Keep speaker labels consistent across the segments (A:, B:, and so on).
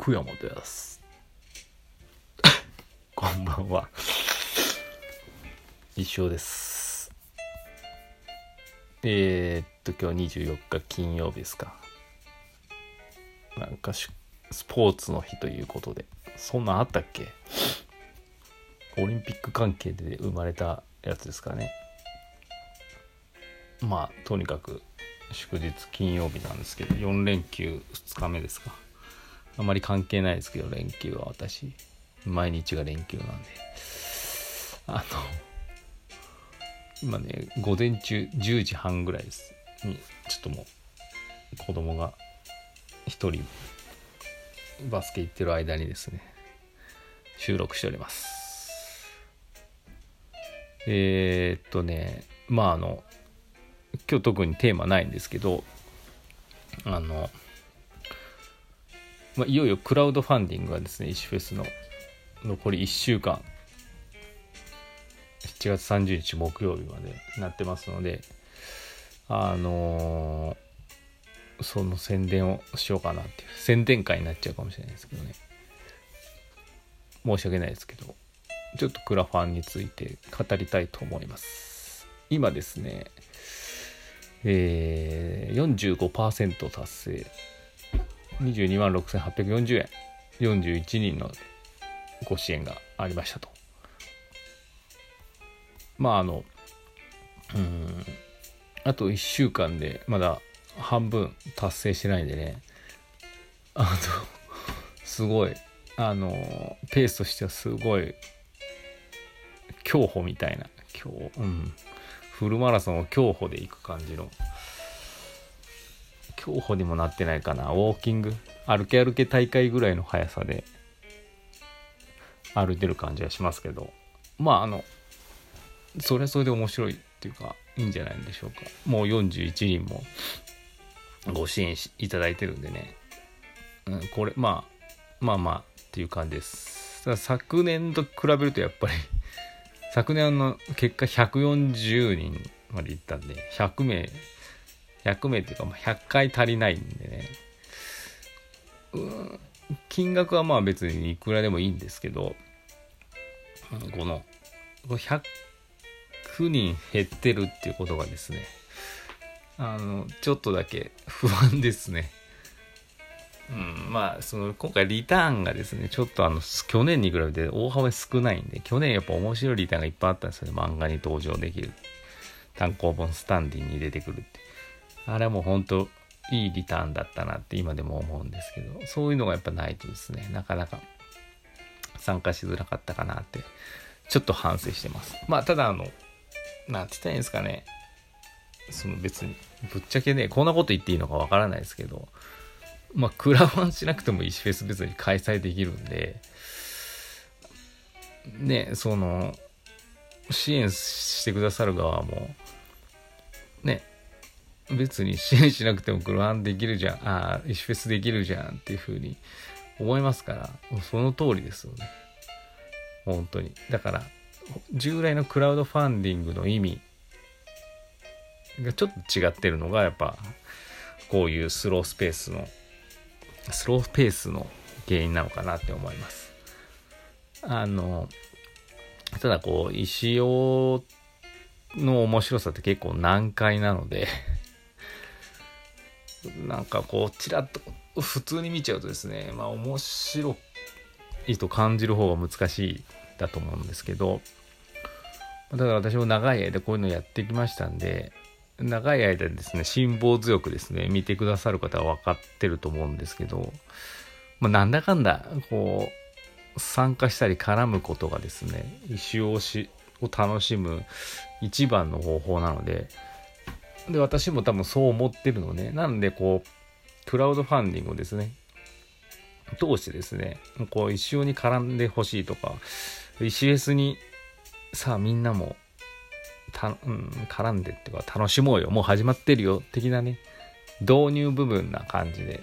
A: 福山です。こんばんは。一生です。えー、っと、今日24日金曜日ですか。なんかしスポーツの日ということで、そんなんあったっけ？オリンピック関係で生まれたやつですかね。まあ、とにかく祝日金曜日なんですけど、4連休2日目ですか。あまり関係ないですけど、連休は私、毎日が連休なんで。あの、今ね、午前中10時半ぐらいです。ちょっともう、子供が一人、バスケ行ってる間にですね、収録しております。えー、っとね、まああの、今日特にテーマないんですけど、あの、まあ、いよいよクラウドファンディングがですね、石フェスの残り1週間、7月30日木曜日までなってますので、あのーその宣伝をしようかなっていう、宣伝会になっちゃうかもしれないですけどね。申し訳ないですけど、ちょっとクラファンについて語りたいと思います。今ですね、えー、45%達成。22万6840円。41人のご支援がありましたと。まああの、うん、あと1週間でまだ半分達成してないんでね、あの、すごい、あの、ペースとしてはすごい、競歩みたいな、競、うん、フルマラソンを競歩で行く感じの、競歩にもなってないかな、ウォーキング、歩け歩け大会ぐらいの速さで。歩いてる感じはしますけど、まああの、それはそれで面白いっていうか、いいんじゃないでしょうか。もう41人もご支援いただいてるんでね、うん、これ、まあ、まあまあっていう感じです。ただ昨年と比べるとやっぱり、昨年の結果140人までいったんで、100名、100名っていうか、ま、100回足りないんでね、うん、金額はまあ別にいくらでもいいんですけど、この、この100人減ってるっていうことがですね、あの、ちょっとだけ 不安ですね。うん、まあ、その、今回リターンがですね、ちょっとあの、去年に比べて大幅に少ないんで、去年やっぱ面白いリターンがいっぱいあったんですよね。漫画に登場できる。単行本スタンディンに出てくるって。あれはもう本当いいリターンだったなって今でも思うんですけど、そういうのがやっぱないとですね、なかなか参加しづらかったかなって、ちょっと反省してます。まあ、ただあの、なんて言ったらいいんですかね。その別に、ぶっちゃけね、こんなこと言っていいのかわからないですけど、まあ、クラファンしなくても石フェス別に開催できるんで、ね、その、支援してくださる側も、ね、別に支援しなくてもクラファンできるじゃん、ああ、石フェスできるじゃんっていうふうに思いますから、その通りですよね。本当に。だから、従来のクラウドファンディングの意味がちょっと違ってるのが、やっぱ、こういうスロースペースの、スロースペースの原因なのかなって思います。あの、ただこう、石尾の面白さって結構難解なので、なんかこう、ちらっと普通に見ちゃうとですね、まあ面白いと感じる方が難しいだと思うんですけど、だから私も長い間こういうのやってきましたんで、長い間ですね、辛抱強くですね、見てくださる方は分かってると思うんですけど、まあ、なんだかんだ、こう、参加したり絡むことがですね、石尾しを楽しむ一番の方法なので、で、私も多分そう思ってるのね。なんで、こう、クラウドファンディングをですね、通してですね、こう、石尾に絡んでほしいとか、石 S に、さあみんなも、た、うん、絡んでっていうか、楽しもうよ、もう始まってるよ、的なね、導入部分な感じで、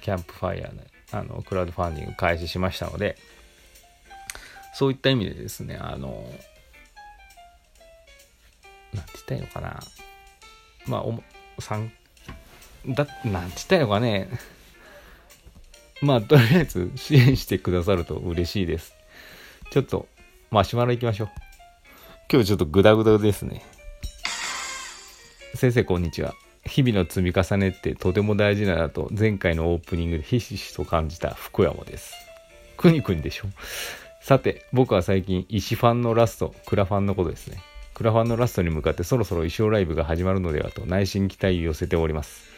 A: キャンプファイヤーの、あの、クラウドファンディング開始しましたので、そういった意味でですね、あの、なんて言ったらいいのかな。まあ、おも、さん、だ、なんて言ったいのかね。まあとりあえず支援してくださると嬉しいです。ちょっとマシュマロ行きましょう。今日ちょっとグダグダですね。先生こんにちは。日々の積み重ねってとても大事だなと前回のオープニングでひしひしと感じた福山です。くにくにでしょ。さて僕は最近石ファンのラストクラファンのことですね。クラファンのラストに向かってそろそろ衣装ライブが始まるのではと内心期待を寄せております。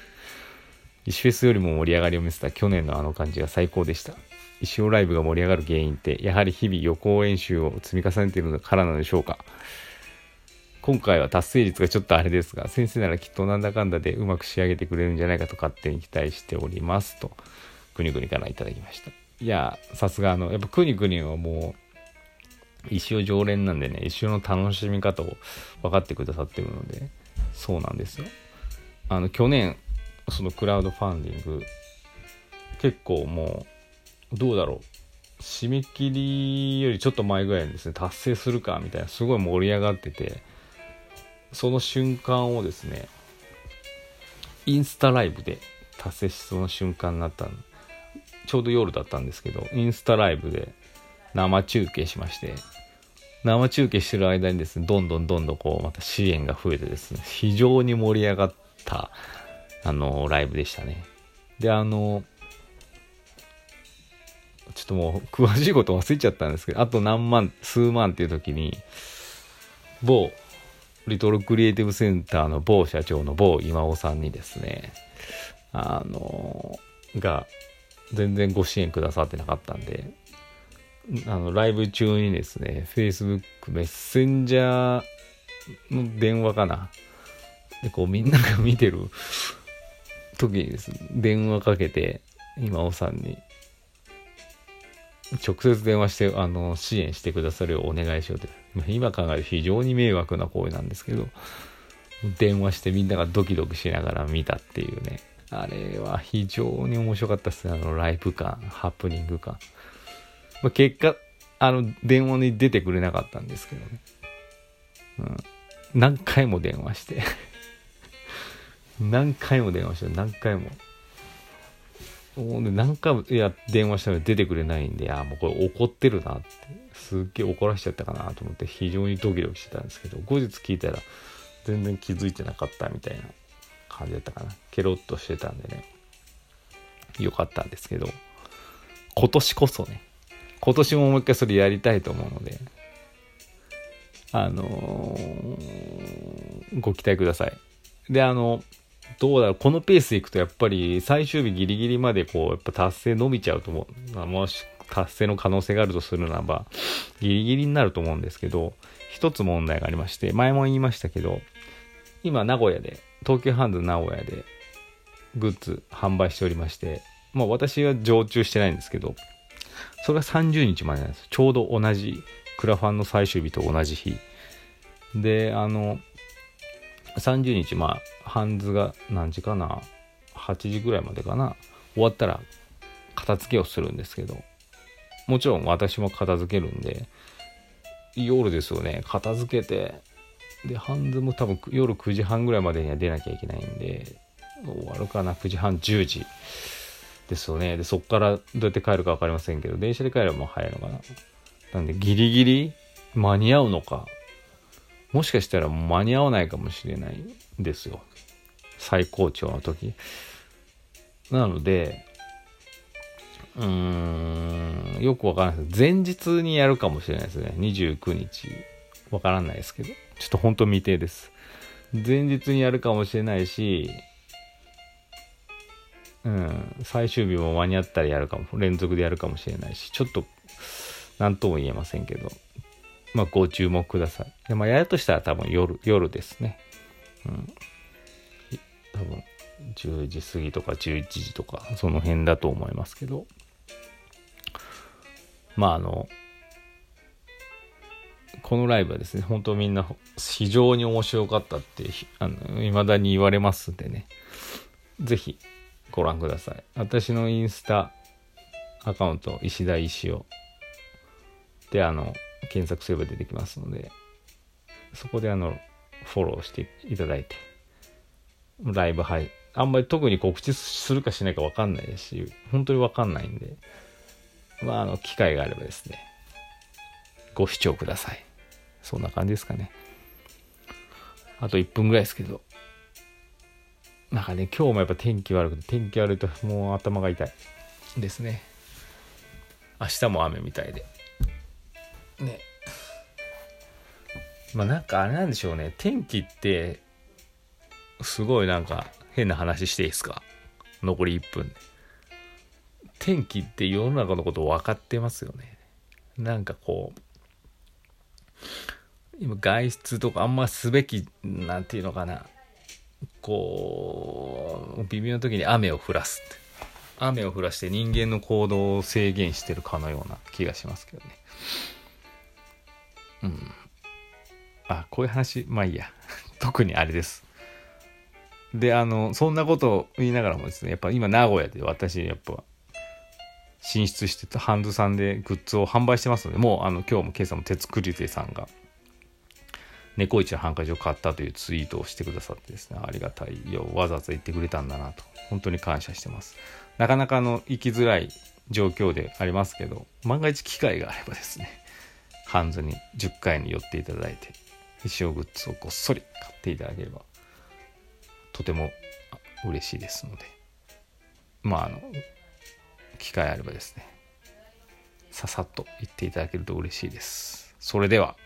A: 石フェスよりも盛り上がりを見せた去年のあの感じが最高でした。石尾ライブが盛り上がる原因ってやはり日々予行演習を積み重ねているからなのでしょうか。今回は達成率がちょっとあれですが先生ならきっとなんだかんだでうまく仕上げてくれるんじゃないかと勝手に期待しておりますとくにくにからいただきました。いやさすがあのやっぱくにくにはもう石尾常連なんでね石尾の楽しみ方を分かってくださってるのでそうなんですよ。あの去年そのクラウドファンディング結構もうどうだろう。締め切りよりちょっと前ぐらいにですね達成するかみたいなすごい盛り上がっててその瞬間をですねインスタライブで達成しそうな瞬間になったちょうど夜だったんですけどインスタライブで生中継しまして生中継してる間にですねどんどんどんどんこうまた支援が増えてですね非常に盛り上がったあの、ライブでしたね。で、あの、ちょっともう詳しいこと忘れちゃったんですけど、あと何万、数万っていう時に、某、リトルクリエイティブセンターの某社長の某今尾さんにですね、あの、が、全然ご支援くださってなかったんで、あの、ライブ中にですね、Facebook メッセンジャーの電話かな。で、こうみんなが見てる時にですね、電話かけて、今尾さんに、直接電話して、あの、支援してくださるようお願いしようと。今考えると非常に迷惑な行為なんですけど、電話してみんながドキドキしながら見たっていうね。あれは非常に面白かったですね。あの、ライブ感、ハプニング感。まあ、結果、あの、電話に出てくれなかったんですけどね。うん。何回も電話して 何回も電話した何回も。もうね、何回もいや電話したら出てくれないんで、あもうこれ怒ってるなって、すっげえ怒らしちゃったかなと思って非常にドキドキしてたんですけど、後日聞いたら全然気づいてなかったみたいな感じだったかな。ケロッとしてたんでね、よかったんですけど、今年こそね、今年ももう一回それやりたいと思うので、あのー、ご期待ください。で、あの、どうだろう、このペースいくとやっぱり最終日ギリギリまでこう、やっぱ達成伸びちゃうと思う。もし達成の可能性があるとするならば、ギリギリになると思うんですけど、一つ問題がありまして、前も言いましたけど、今名古屋で、東急ハンズ名古屋でグッズ販売しておりまして、まあ私は常駐してないんですけど、それが30日までなんです。ちょうど同じ、クラファンの最終日と同じ日。で、あの、30日、まあ、ハンズが何時かな、8時ぐらいまでかな、終わったら片付けをするんですけど、もちろん私も片付けるんで、夜ですよね、片付けて、で、ハンズも多分夜9時半ぐらいまでには出なきゃいけないんで、終わるかな、9時半、10時。ですよね。で、そっからどうやって帰るか分かりませんけど、電車で帰ればもう早いのかな。なんで、ギリギリ間に合うのか、もしかしたら間に合わないかもしれないですよ。最高潮の時。なので、うーん、よくわからないです。前日にやるかもしれないですね。29日。わからないですけど。ちょっと本当未定です。前日にやるかもしれないし、うん、最終日も間に合ったらやるかも、連続でやるかもしれないし、ちょっと、何とも言えませんけど、まあ、ご注目ください。で、まあ、やるとしたら多分夜、夜ですね。うん。多分、10時過ぎとか11時とか、その辺だと思いますけど。まあ、あの、このライブはですね、本当みんな非常に面白かったって、あの、未だに言われますんでね。ぜひご覧ください。私のインスタアカウント、石田石尾。で、あの、検索すれば出てきますので、そこであの、フォローしていただいて、ライブ配、あんまり特に告知するかしないか分かんないですし本当に分かんないんでまああの機会があればですねご視聴ください。そんな感じですかね。あと1分ぐらいですけど。なんかね今日もやっぱ天気悪くて天気悪いともう頭が痛い。ですね。明日も雨みたいで。ね。まあなんかあれなんでしょうね。天気ってすごいなんか変な話していいですか？残り1分。で天気って世の中のこと分かってますよね。なんかこう今外出とかあんますべきなんていうのかなこう微妙な時に雨を降らす。って雨を降らして人間の行動を制限してるかのような気がしますけどね。うん。あこういう話まあいいや。特にあれです。であのそんなことを言いながらもですねやっぱ今名古屋で私やっぱ進出してたハンズさんでグッズを販売してますのでもうあの今日も今朝も鉄クリテさんが猫市のハンカチを買ったというツイートをしてくださってですねありがたいよわざわざ言ってくれたんだなと本当に感謝してます。なかなかの行きづらい状況でありますけど万が一機会があればですねハンズに10回に寄っていただいて衣装グッズをごっそり買っていただければとても嬉しいですのでまああの機会あればですねささっと言っていただけると嬉しいです。それでは。